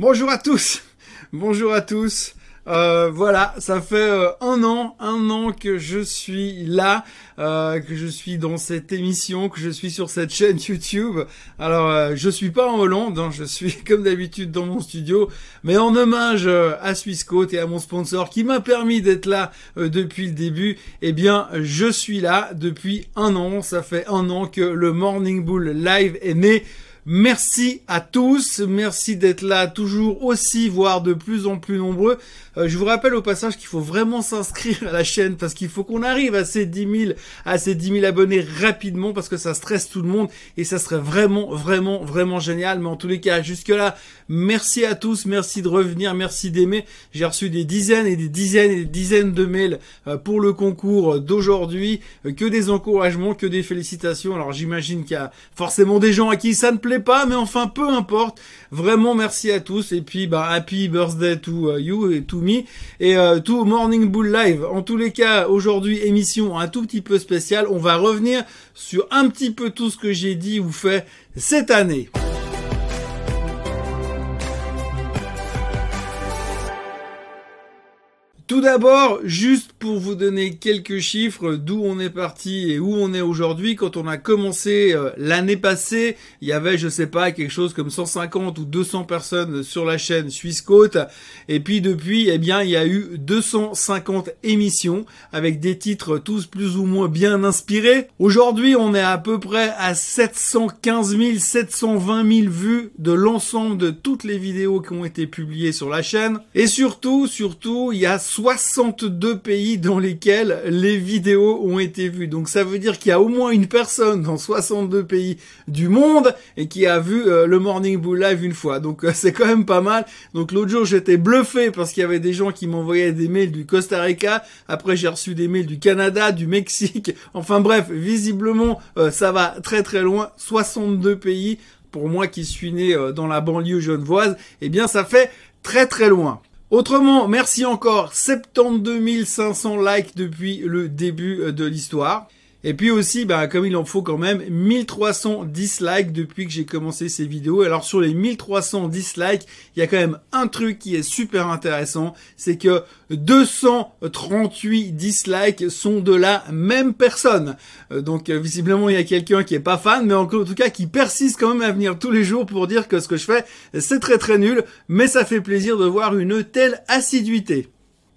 Bonjour à tous, bonjour à tous. Euh, voilà, ça fait euh, un an, un an que je suis là, euh, que je suis dans cette émission, que je suis sur cette chaîne YouTube. Alors, je suis pas en Hollande, hein, je suis comme d'habitude dans mon studio, mais en hommage à Swissquote et à mon sponsor qui m'a permis d'être là depuis le début. Eh bien, je suis là depuis un an. Ça fait un an que le Morning Bull Live est né. Merci à tous, merci d'être là toujours aussi, voire de plus en plus nombreux. Euh, je vous rappelle au passage qu'il faut vraiment s'inscrire à la chaîne parce qu'il faut qu'on arrive à ces 10 000, à ces 10 000 abonnés rapidement parce que ça stresse tout le monde et ça serait vraiment, vraiment, vraiment génial. Mais en tous les cas, jusque là, merci à tous, merci de revenir, merci d'aimer. J'ai reçu des dizaines et des dizaines et des dizaines de mails euh, pour le concours d'aujourd'hui, euh, que des encouragements, que des félicitations. Alors j'imagine qu'il y a forcément des gens à qui ça ne plaît pas, mais enfin peu importe. Vraiment merci à tous et puis bah happy birthday to uh, you et to me et uh, to Morning Bull Live. En tous les cas, aujourd'hui émission un tout petit peu spéciale. On va revenir sur un petit peu tout ce que j'ai dit ou fait cette année. Tout d'abord, juste pour vous donner quelques chiffres d'où on est parti et où on est aujourd'hui, quand on a commencé euh, l'année passée, il y avait, je sais pas, quelque chose comme 150 ou 200 personnes sur la chaîne Suisse Côte. Et puis depuis, eh bien, il y a eu 250 émissions avec des titres tous plus ou moins bien inspirés. Aujourd'hui, on est à peu près à 715 000, 720 000 vues de l'ensemble de toutes les vidéos qui ont été publiées sur la chaîne. Et surtout, surtout, il y a 62 pays dans lesquels les vidéos ont été vues. Donc ça veut dire qu'il y a au moins une personne dans 62 pays du monde et qui a vu euh, le Morning Bull Live une fois. Donc euh, c'est quand même pas mal. Donc l'autre jour j'étais bluffé parce qu'il y avait des gens qui m'envoyaient des mails du Costa Rica. Après j'ai reçu des mails du Canada, du Mexique. Enfin bref, visiblement euh, ça va très très loin. 62 pays. Pour moi qui suis né dans la banlieue genevoise, eh bien ça fait très très loin. Autrement, merci encore 72 500 likes depuis le début euh, de l'histoire. Et puis aussi, bah, comme il en faut quand même, 1300 dislikes depuis que j'ai commencé ces vidéos. Alors sur les 1300 dislikes, il y a quand même un truc qui est super intéressant, c'est que 238 dislikes sont de la même personne. Euh, donc euh, visiblement il y a quelqu'un qui est pas fan, mais en tout cas qui persiste quand même à venir tous les jours pour dire que ce que je fais c'est très très nul, mais ça fait plaisir de voir une telle assiduité.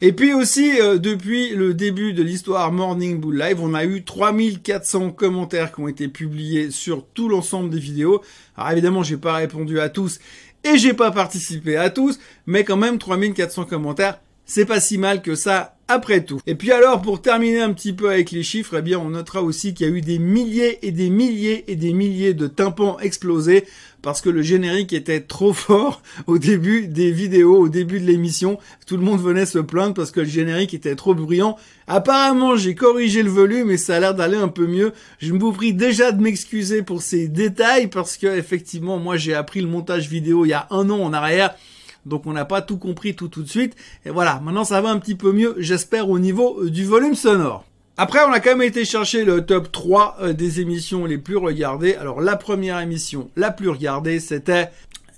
Et puis aussi, euh, depuis le début de l'histoire Morning Bull Live, on a eu 3400 commentaires qui ont été publiés sur tout l'ensemble des vidéos. Alors évidemment, j'ai pas répondu à tous et j'ai pas participé à tous, mais quand même 3400 commentaires, c'est pas si mal que ça après tout. Et puis alors, pour terminer un petit peu avec les chiffres, eh bien, on notera aussi qu'il y a eu des milliers et des milliers et des milliers de tympans explosés parce que le générique était trop fort au début des vidéos, au début de l'émission. Tout le monde venait se plaindre parce que le générique était trop bruyant. Apparemment, j'ai corrigé le volume et ça a l'air d'aller un peu mieux. Je vous prie déjà de m'excuser pour ces détails parce que effectivement, moi, j'ai appris le montage vidéo il y a un an en arrière donc on n'a pas tout compris tout tout de suite. Et voilà, maintenant ça va un petit peu mieux, j'espère, au niveau euh, du volume sonore. Après, on a quand même été chercher le top 3 euh, des émissions les plus regardées. Alors la première émission la plus regardée, c'était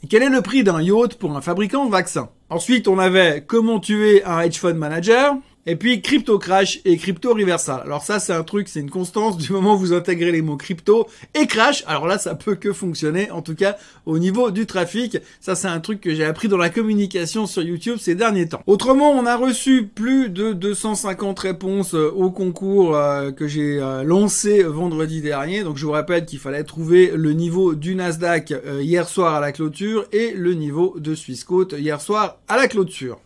quel est le prix d'un yacht pour un fabricant de vaccins? Ensuite, on avait comment tuer un hedge fund manager? Et puis crypto crash et crypto reversal. Alors ça c'est un truc, c'est une constance du moment où vous intégrez les mots crypto et crash. Alors là ça peut que fonctionner en tout cas au niveau du trafic. Ça c'est un truc que j'ai appris dans la communication sur YouTube ces derniers temps. Autrement, on a reçu plus de 250 réponses euh, au concours euh, que j'ai euh, lancé vendredi dernier. Donc je vous rappelle qu'il fallait trouver le niveau du Nasdaq hier soir à la clôture et le niveau de Swissquote hier soir à la clôture.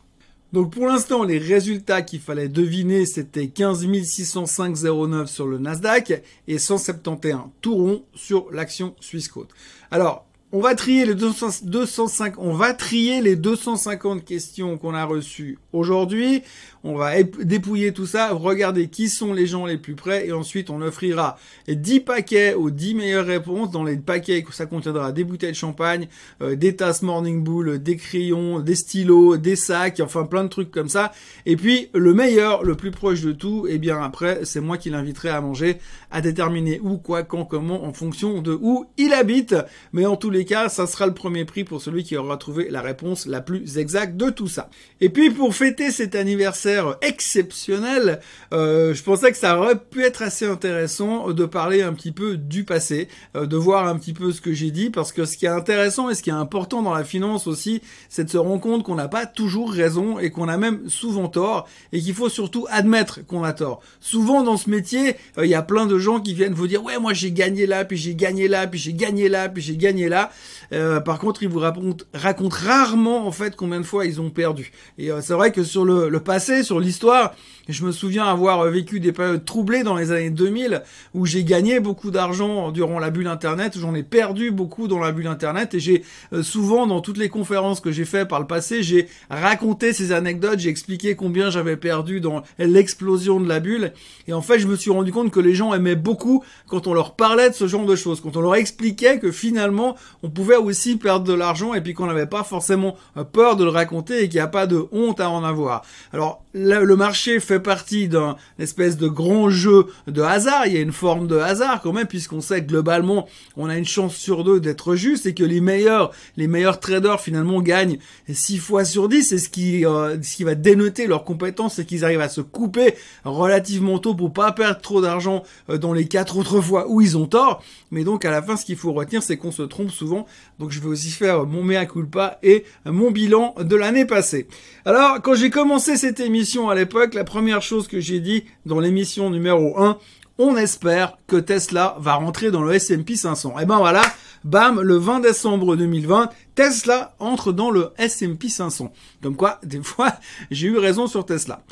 Donc pour l'instant, les résultats qu'il fallait deviner, c'était 15 605,09 sur le Nasdaq et 171 tout rond sur l'action Swissquote. Alors, on va trier les 205, on va trier les 250 questions qu'on a reçues aujourd'hui. On va dépouiller tout ça, regarder qui sont les gens les plus près et ensuite on offrira 10 paquets aux 10 meilleures réponses. Dans les paquets, ça contiendra des bouteilles de champagne, euh, des tasses Morning Bull, des crayons, des stylos, des sacs, enfin plein de trucs comme ça. Et puis le meilleur, le plus proche de tout, et eh bien après, c'est moi qui l'inviterai à manger, à déterminer où, quoi, quand, comment, en fonction de où il habite. Mais en tous les les cas, ça sera le premier prix pour celui qui aura trouvé la réponse la plus exacte de tout ça. Et puis pour fêter cet anniversaire exceptionnel, euh, je pensais que ça aurait pu être assez intéressant de parler un petit peu du passé, euh, de voir un petit peu ce que j'ai dit, parce que ce qui est intéressant et ce qui est important dans la finance aussi, c'est de se rendre compte qu'on n'a pas toujours raison et qu'on a même souvent tort, et qu'il faut surtout admettre qu'on a tort. Souvent dans ce métier, euh, il y a plein de gens qui viennent vous dire ouais moi j'ai gagné là, puis j'ai gagné là, puis j'ai gagné là, puis j'ai gagné là. Euh, par contre, ils vous racontent, racontent, rarement en fait combien de fois ils ont perdu. Et c'est vrai que sur le, le passé, sur l'histoire, je me souviens avoir vécu des périodes troublées dans les années 2000 où j'ai gagné beaucoup d'argent durant la bulle Internet, j'en ai perdu beaucoup dans la bulle Internet. Et j'ai euh, souvent dans toutes les conférences que j'ai fait par le passé, j'ai raconté ces anecdotes, j'ai expliqué combien j'avais perdu dans l'explosion de la bulle. Et en fait je me suis rendu compte que les gens aimaient beaucoup quand on leur parlait de ce genre de choses, quand on leur expliquait que finalement on pouvait aussi perdre de l'argent et puis qu'on n'avait pas forcément euh, peur de le raconter et qu'il n'y a pas de honte à en avoir. Alors le marché fait partie d'un espèce de grand jeu de hasard. Il y a une forme de hasard quand même, puisqu'on sait que globalement, on a une chance sur deux d'être juste et que les meilleurs, les meilleurs traders finalement gagnent 6 fois sur 10. C'est ce qui, euh, ce qui va dénoter leurs compétences, c'est qu'ils arrivent à se couper relativement tôt pour pas perdre trop d'argent euh, dans les quatre autres fois où ils ont tort. Mais donc à la fin, ce qu'il faut retenir, c'est qu'on se trompe souvent. Donc je vais aussi faire mon mea culpa et mon bilan de l'année passée. Alors quand j'ai commencé cette émission à l'époque, la première chose que j'ai dit dans l'émission numéro 1, on espère que Tesla va rentrer dans le S&P 500. Et ben voilà, bam, le 20 décembre 2020, Tesla entre dans le S&P 500. Comme quoi, des fois, j'ai eu raison sur Tesla.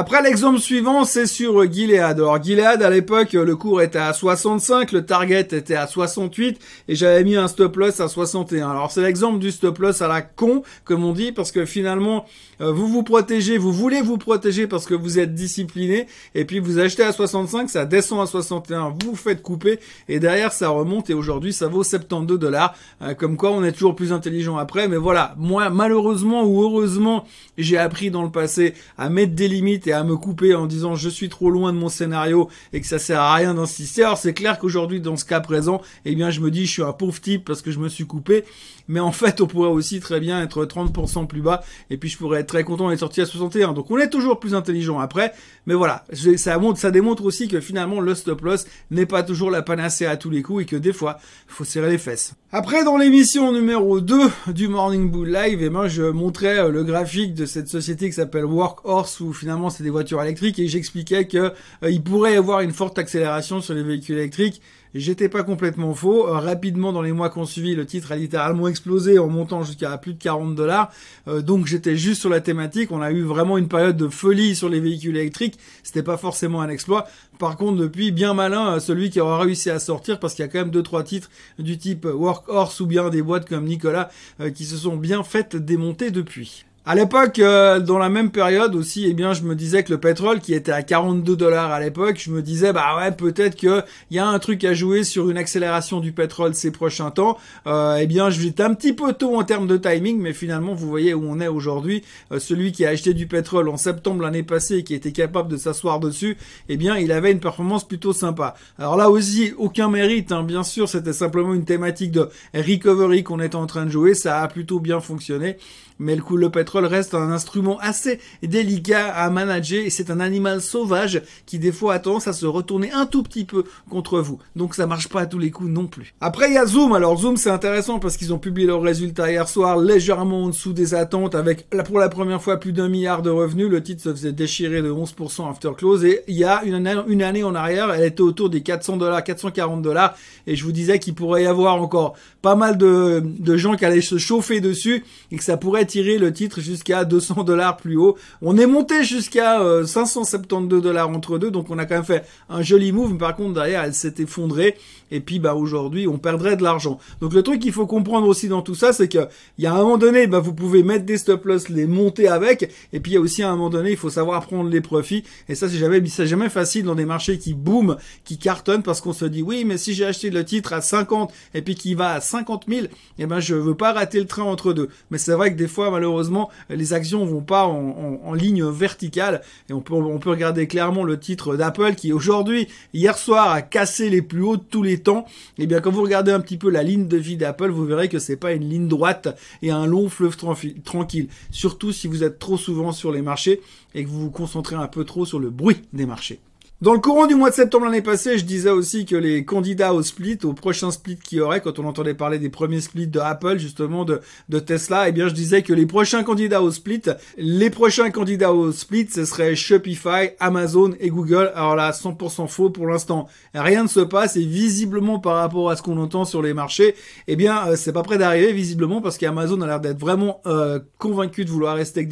Après, l'exemple suivant, c'est sur Gilead. Alors, Gilead, à l'époque, le cours était à 65, le target était à 68, et j'avais mis un stop loss à 61. Alors, c'est l'exemple du stop loss à la con, comme on dit, parce que finalement, euh, vous vous protégez, vous voulez vous protéger parce que vous êtes discipliné, et puis vous achetez à 65, ça descend à 61, vous vous faites couper, et derrière, ça remonte, et aujourd'hui, ça vaut 72 dollars. Euh, comme quoi, on est toujours plus intelligent après, mais voilà. Moi, malheureusement ou heureusement, j'ai appris dans le passé à mettre des limites et à me couper en disant je suis trop loin de mon scénario et que ça sert à rien d'insister. Alors c'est clair qu'aujourd'hui dans ce cas présent, eh bien je me dis je suis un pauvre type parce que je me suis coupé, mais en fait on pourrait aussi très bien être 30% plus bas et puis je pourrais être très content d'être sorti à 61. Donc on est toujours plus intelligent après, mais voilà, ça montre, ça démontre aussi que finalement le stop loss n'est pas toujours la panacée à tous les coups et que des fois faut serrer les fesses. Après dans l'émission numéro 2 du Morning Bull Live, eh ben je montrais euh, le graphique de cette société qui s'appelle Workhorse où finalement des voitures électriques et j'expliquais que euh, il pourrait y avoir une forte accélération sur les véhicules électriques. J'étais pas complètement faux. Euh, rapidement, dans les mois qu'on suivi, le titre a littéralement explosé en montant jusqu'à plus de 40 dollars. Euh, donc j'étais juste sur la thématique. On a eu vraiment une période de folie sur les véhicules électriques. C'était pas forcément un exploit. Par contre, depuis, bien malin celui qui aura réussi à sortir parce qu'il y a quand même deux trois titres du type Workhorse ou bien des boîtes comme Nicolas qui se sont bien faites démonter depuis. À l'époque, euh, dans la même période aussi, eh bien, je me disais que le pétrole, qui était à 42 dollars à l'époque, je me disais, bah ouais, peut-être que il y a un truc à jouer sur une accélération du pétrole ces prochains temps. Euh, eh bien, j'étais un petit peu tôt en termes de timing, mais finalement, vous voyez où on est aujourd'hui. Euh, celui qui a acheté du pétrole en septembre l'année passée et qui était capable de s'asseoir dessus, eh bien, il avait une performance plutôt sympa. Alors là aussi, aucun mérite, hein. bien sûr, c'était simplement une thématique de recovery qu'on était en train de jouer. Ça a plutôt bien fonctionné mais le coup le pétrole reste un instrument assez délicat à manager et c'est un animal sauvage qui des fois a tendance à se retourner un tout petit peu contre vous. Donc ça marche pas à tous les coups non plus. Après il y a Zoom. Alors Zoom c'est intéressant parce qu'ils ont publié leurs résultats hier soir légèrement en dessous des attentes avec pour la première fois plus d'un milliard de revenus. Le titre se faisait déchirer de 11% after close et il y a une année, une année en arrière, elle était autour des 400 dollars, 440 dollars et je vous disais qu'il pourrait y avoir encore pas mal de, de gens qui allaient se chauffer dessus et que ça pourrait tirer le titre jusqu'à 200 dollars plus haut. On est monté jusqu'à 572 euh, dollars entre deux, donc on a quand même fait un joli move. Mais par contre, derrière, elle s'est effondrée. Et puis, bah, aujourd'hui, on perdrait de l'argent. Donc, le truc qu'il faut comprendre aussi dans tout ça, c'est que, il y a un moment donné, bah, vous pouvez mettre des stop loss, les monter avec. Et puis, il y a aussi à un moment donné, il faut savoir prendre les profits. Et ça, c'est jamais, c'est jamais facile dans des marchés qui boom, qui cartonnent parce qu'on se dit, oui, mais si j'ai acheté le titre à 50 et puis qu'il va à 50 000, eh ben, je veux pas rater le train entre deux. Mais c'est vrai que des fois, malheureusement, les actions vont pas en, ligne verticale. Et on peut, on peut regarder clairement le titre d'Apple qui aujourd'hui, hier soir, a cassé les plus hauts de tous les temps. Et eh bien, quand vous regardez un petit peu la ligne de vie d'Apple, vous verrez que c'est pas une ligne droite et un long fleuve tranquille. Surtout si vous êtes trop souvent sur les marchés et que vous vous concentrez un peu trop sur le bruit des marchés. Dans le courant du mois de septembre l'année passée, je disais aussi que les candidats au split, au prochain split qu'il y aurait, quand on entendait parler des premiers splits de Apple, justement, de, Tesla, eh bien, je disais que les prochains candidats au split, les prochains candidats au split, ce serait Shopify, Amazon et Google. Alors là, 100% faux pour l'instant. Rien ne se passe et visiblement par rapport à ce qu'on entend sur les marchés, eh bien, euh, c'est pas prêt d'arriver visiblement parce qu'Amazon a l'air d'être vraiment euh, convaincu de vouloir rester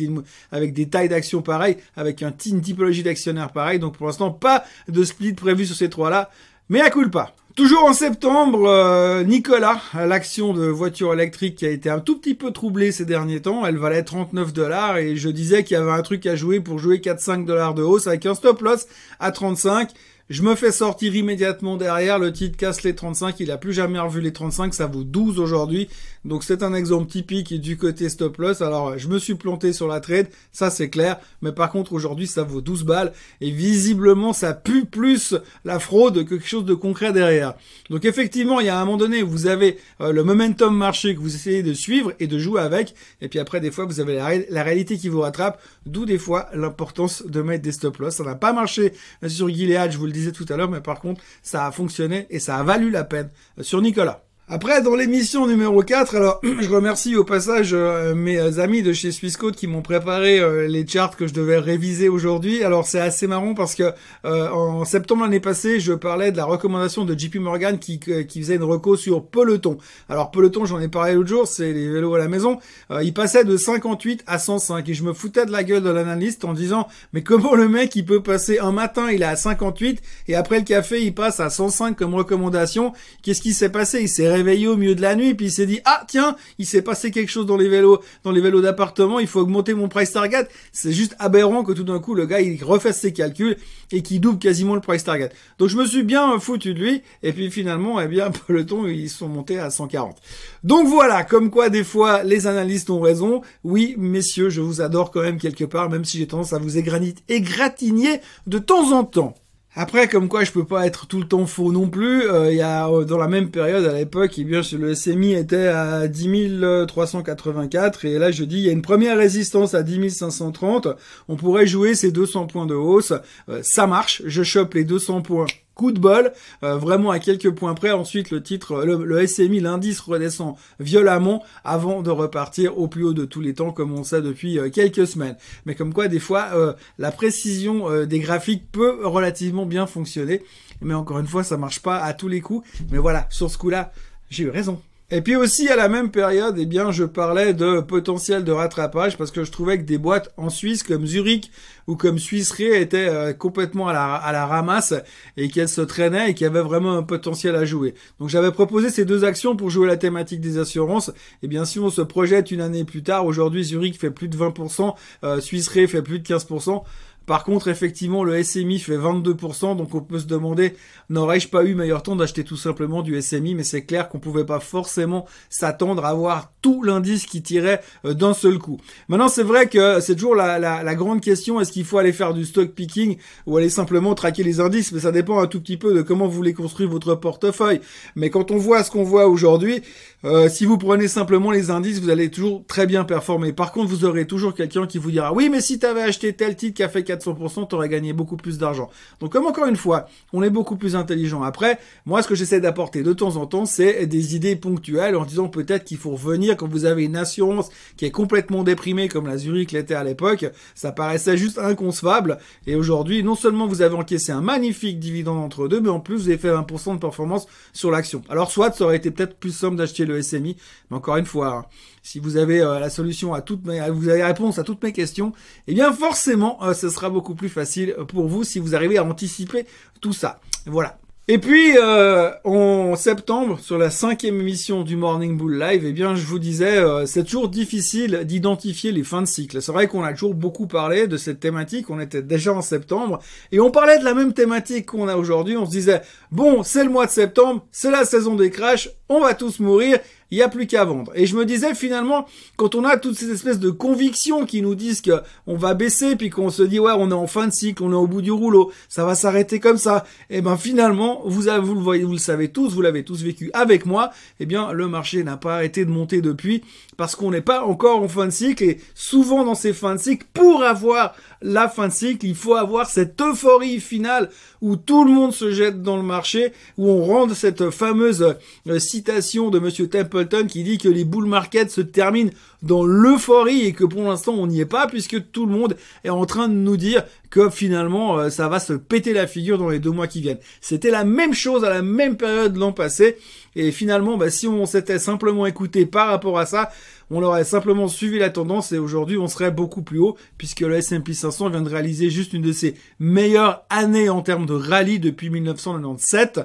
avec des, tailles d'actions pareilles, avec un, une typologie d'actionnaires pareil. Donc pour l'instant, pas de split prévu sur ces trois-là. Mais à coup pas. Toujours en septembre, euh, Nicolas, l'action de voiture électrique qui a été un tout petit peu troublée ces derniers temps, elle valait 39 dollars et je disais qu'il y avait un truc à jouer pour jouer 4-5 dollars de hausse avec un stop loss à 35. Je me fais sortir immédiatement derrière, le titre casse les 35, il a plus jamais revu les 35, ça vaut 12 aujourd'hui. Donc c'est un exemple typique du côté stop loss. Alors je me suis planté sur la trade, ça c'est clair, mais par contre aujourd'hui ça vaut 12 balles et visiblement ça pue plus la fraude que quelque chose de concret derrière. Donc effectivement, il y a un moment donné, vous avez euh, le momentum marché que vous essayez de suivre et de jouer avec et puis après des fois vous avez la, réalité qui vous rattrape, d'où des fois l'importance de mettre des stop loss. Ça n'a pas marché sur Gilead, je vous le disais tout à l'heure, mais par contre, ça a fonctionné et ça a valu la peine sur Nicolas. Après, dans l'émission numéro 4, alors je remercie au passage euh, mes amis de chez Swissquote qui m'ont préparé euh, les charts que je devais réviser aujourd'hui. Alors c'est assez marrant parce que euh, en septembre l'année passée, je parlais de la recommandation de JP Morgan qui, qui faisait une reco sur Peloton. Alors Peloton, j'en ai parlé l'autre jour, c'est les vélos à la maison. il passait de 58 à 105 et je me foutais de la gueule de l'analyste en disant mais comment le mec il peut passer un matin il est à 58 et après le café il passe à 105 comme recommandation Qu'est-ce qui s'est passé? Réveillé au milieu de la nuit, puis il s'est dit ah tiens, il s'est passé quelque chose dans les vélos, dans les vélos d'appartement, il faut augmenter mon price target. C'est juste aberrant que tout d'un coup le gars il refasse ses calculs et qu'il double quasiment le price target. Donc je me suis bien foutu de lui et puis finalement eh bien peloton ils sont montés à 140. Donc voilà, comme quoi des fois les analystes ont raison. Oui messieurs, je vous adore quand même quelque part, même si j'ai tendance à vous égratigner de temps en temps. Après, comme quoi je peux pas être tout le temps faux non plus, euh, il y a euh, dans la même période à l'époque, eh bien le SMI était à 10 384 et là je dis il y a une première résistance à 10 530. On pourrait jouer ces 200 points de hausse, euh, ça marche. Je chope les 200 points coup de bol, euh, vraiment à quelques points près. Ensuite, le titre, le, SMI, l'indice redescend violemment avant de repartir au plus haut de tous les temps, comme on sait depuis euh, quelques semaines. Mais comme quoi, des fois, euh, la précision des graphiques peut relativement bien fonctionner. Mais encore une fois, ça marche pas à tous les coups. Mais voilà, sur ce coup-là, j'ai eu raison. Et puis aussi à la même période, eh bien, je parlais de potentiel de rattrapage parce que je trouvais que des boîtes en Suisse comme Zurich ou comme Suisse étaient euh, complètement à la, ramasse et qu'elles se traînaient et qu'il y avait vraiment un potentiel à jouer. Donc j'avais proposé ces deux actions pour jouer la thématique des assurances. Et bien si on se projette une année plus tard, aujourd'hui Zurich fait plus de 20%, euh, Suisse fait plus de 15%. Par contre, effectivement, le SMI fait 22%, donc on peut se demander, n'aurais-je pas eu meilleur temps d'acheter tout simplement du SMI, mais c'est clair qu'on pouvait pas forcément s'attendre à avoir tout l'indice qui tirait euh, d'un seul coup. Maintenant, c'est vrai que c'est toujours la, la, grande question, est-ce qu'il faut aller faire du stock picking ou aller simplement traquer les indices, mais ça dépend un tout petit peu de comment vous voulez construire votre portefeuille. Mais quand on voit ce qu'on voit aujourd'hui, euh, si vous prenez simplement les indices, vous allez toujours très bien performer. Par contre, vous aurez toujours quelqu'un qui vous dira, oui, mais si tu avais acheté tel titre qui a fait 400%, t'aurais gagné beaucoup plus d'argent. Donc comme encore une fois, on est beaucoup plus intelligent. Après, moi ce que j'essaie d'apporter de temps en temps, c'est des idées ponctuelles en disant peut-être qu'il faut revenir quand vous avez une assurance qui est complètement déprimée comme la Zurich l'était à l'époque. Ça paraissait juste inconcevable. Et aujourd'hui, non seulement vous avez encaissé un magnifique dividende entre deux, mais en plus vous avez fait 20% de performance sur l'action. Alors soit ça aurait été peut-être plus simple d'acheter le SMI, mais encore une fois, hein, si vous avez euh, la solution à toutes mes, vous avez la réponse à toutes mes questions, eh bien forcément, euh, ce sera beaucoup plus facile pour vous si vous arrivez à anticiper tout ça. Voilà. Et puis euh, en septembre, sur la cinquième émission du Morning Bull Live, eh bien je vous disais, c'est toujours difficile d'identifier les fins de cycle. C'est vrai qu'on a toujours beaucoup parlé de cette thématique. On était déjà en septembre et on parlait de la même thématique qu'on a aujourd'hui. On se disait bon, c'est le mois de septembre, c'est la saison des crashs, on va tous mourir il y a plus qu'à vendre. Et je me disais finalement, quand on a toutes ces espèces de convictions qui nous disent que on va baisser, puis qu'on se dit ouais, on est en fin de cycle, on est au bout du rouleau, ça va s'arrêter comme ça. Et eh ben finalement, vous, avez, vous le voyez, vous le savez tous, vous l'avez tous vécu avec moi. Eh bien, le marché n'a pas arrêté de monter depuis parce qu'on n'est pas encore en fin de cycle. Et souvent dans ces fins de cycle, pour avoir la fin de cycle, il faut avoir cette euphorie finale où tout le monde se jette dans le marché, où on rend cette fameuse euh, citation de Monsieur Templeton qui dit que les bull markets se terminent dans l'euphorie et que pour l'instant on n'y est pas puisque tout le monde est en train de nous dire que finalement euh, ça va se péter la figure dans les deux mois qui viennent. C'était la même chose à la même période l'an passé et finalement bah, si on s'était simplement écouté par rapport à ça, on aurait simplement suivi la tendance et aujourd'hui on serait beaucoup plus haut puisque le S&P 500 vient de réaliser juste une de ses meilleures années en termes de rallye depuis 1997.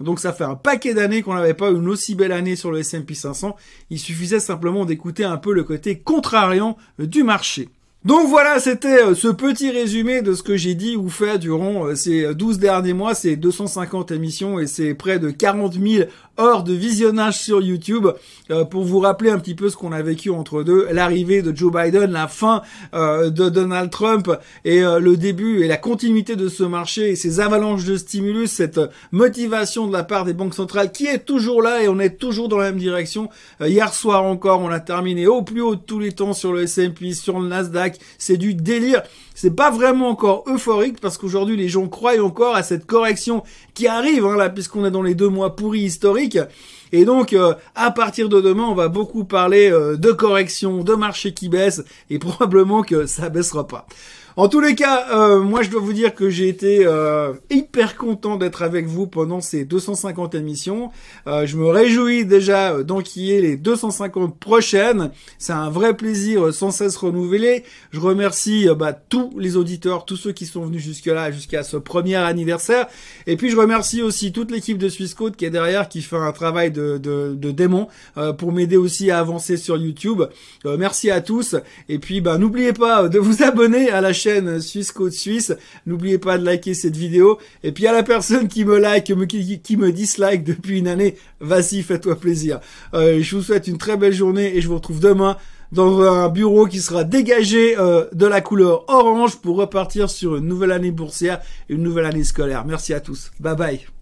Donc ça fait un paquet d'années qu'on n'avait pas une aussi belle année sur le S&P 500. Il suffisait simplement d'écouter un peu le côté contrariant du marché. Donc voilà, c'était euh, ce petit résumé de ce que j'ai dit ou fait durant euh, ces 12 derniers mois, ces 250 émissions et ces près de 40 000 heures de visionnage sur YouTube euh, pour vous rappeler un petit peu ce qu'on a vécu entre deux, l'arrivée de Joe Biden, la fin de Donald Trump et le début et la continuité de ce marché et ces avalanches de stimulus, cette motivation de la part des banques centrales qui est toujours là et on est toujours dans la même direction. hier soir encore, on a terminé au plus haut de tous les temps sur le S&P, sur le Nasdaq, c'est du délire. C'est pas vraiment encore euphorique parce qu'aujourd'hui les gens croient encore à cette correction qui arrive hein, là puisqu'on est dans les deux mois pourris historiques. Et donc, euh, à partir de demain, on va beaucoup parler euh, de correction, de marché qui baisse, et probablement que ça baissera pas. En tous les cas, euh, moi je dois vous dire que j'ai été euh, hyper content d'être avec vous pendant ces 250 émissions. Euh, je me réjouis déjà d'enquiller les 250 prochaines. C'est un vrai plaisir sans cesse renouvelé. Je remercie bah, tous les auditeurs, tous ceux qui sont venus jusque-là, jusqu'à ce premier anniversaire. Et puis je remercie aussi toute l'équipe de Swissquote qui est derrière, qui fait un travail de, de, de démon pour m'aider aussi à avancer sur YouTube. merci à tous. Et puis bah, n'oubliez pas de vous abonner à la chaîne Suisse Côte Suisse. N'oubliez pas de liker cette vidéo. Et puis à la personne qui me like, qui, me dislike depuis une année, vas-y, fais-toi plaisir. Euh, je vous souhaite une très belle journée et je vous retrouve demain dans un bureau qui sera dégagé euh, de la couleur orange pour repartir sur une nouvelle année boursière et une nouvelle année scolaire. Merci à tous. Bye bye.